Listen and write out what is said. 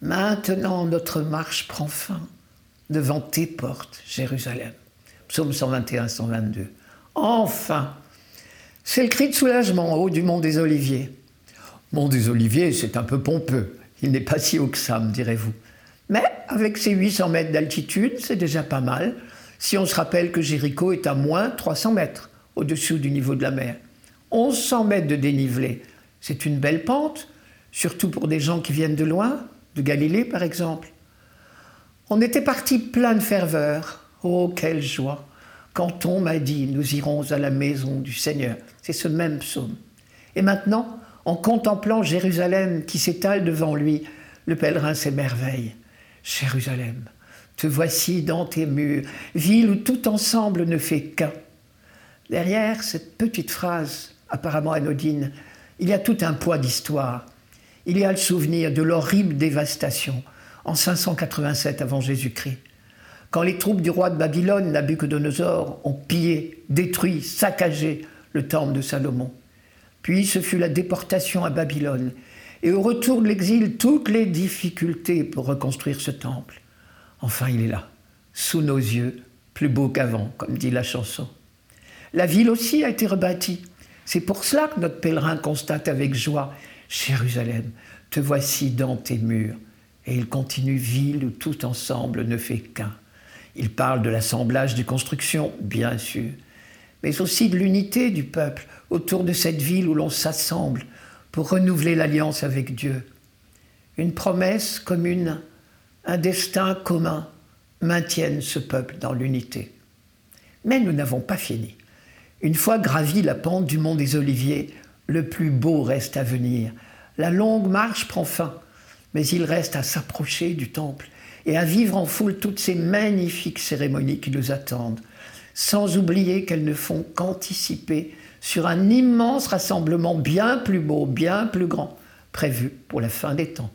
Maintenant notre marche prend fin devant tes portes, Jérusalem. Psaume 121, 122. Enfin, c'est le cri de soulagement au haut du mont des Oliviers. Mont des Oliviers, c'est un peu pompeux. Il n'est pas si haut que ça, me direz-vous. Mais avec ses 800 mètres d'altitude, c'est déjà pas mal, si on se rappelle que Jéricho est à moins 300 mètres au-dessous du niveau de la mer. 1100 mètres de dénivelé, c'est une belle pente, surtout pour des gens qui viennent de loin, Galilée par exemple. On était parti plein de ferveur. Oh, quelle joie quand on m'a dit nous irons à la maison du Seigneur. C'est ce même psaume. Et maintenant, en contemplant Jérusalem qui s'étale devant lui, le pèlerin s'émerveille. Jérusalem, te voici dans tes murs, ville où tout ensemble ne fait qu'un. Derrière cette petite phrase, apparemment anodine, il y a tout un poids d'histoire. Il y a le souvenir de l'horrible dévastation en 587 avant Jésus-Christ, quand les troupes du roi de Babylone, Nabucodonosor, ont pillé, détruit, saccagé le temple de Salomon. Puis ce fut la déportation à Babylone, et au retour de l'exil, toutes les difficultés pour reconstruire ce temple. Enfin, il est là, sous nos yeux, plus beau qu'avant, comme dit la chanson. La ville aussi a été rebâtie. C'est pour cela que notre pèlerin constate avec joie Jérusalem, te voici dans tes murs. Et il continue ville où tout ensemble ne fait qu'un. Il parle de l'assemblage des constructions, bien sûr, mais aussi de l'unité du peuple autour de cette ville où l'on s'assemble pour renouveler l'alliance avec Dieu. Une promesse commune, un destin commun maintiennent ce peuple dans l'unité. Mais nous n'avons pas fini. Une fois gravi la pente du mont des Oliviers, le plus beau reste à venir. La longue marche prend fin, mais il reste à s'approcher du temple et à vivre en foule toutes ces magnifiques cérémonies qui nous attendent, sans oublier qu'elles ne font qu'anticiper sur un immense rassemblement bien plus beau, bien plus grand, prévu pour la fin des temps.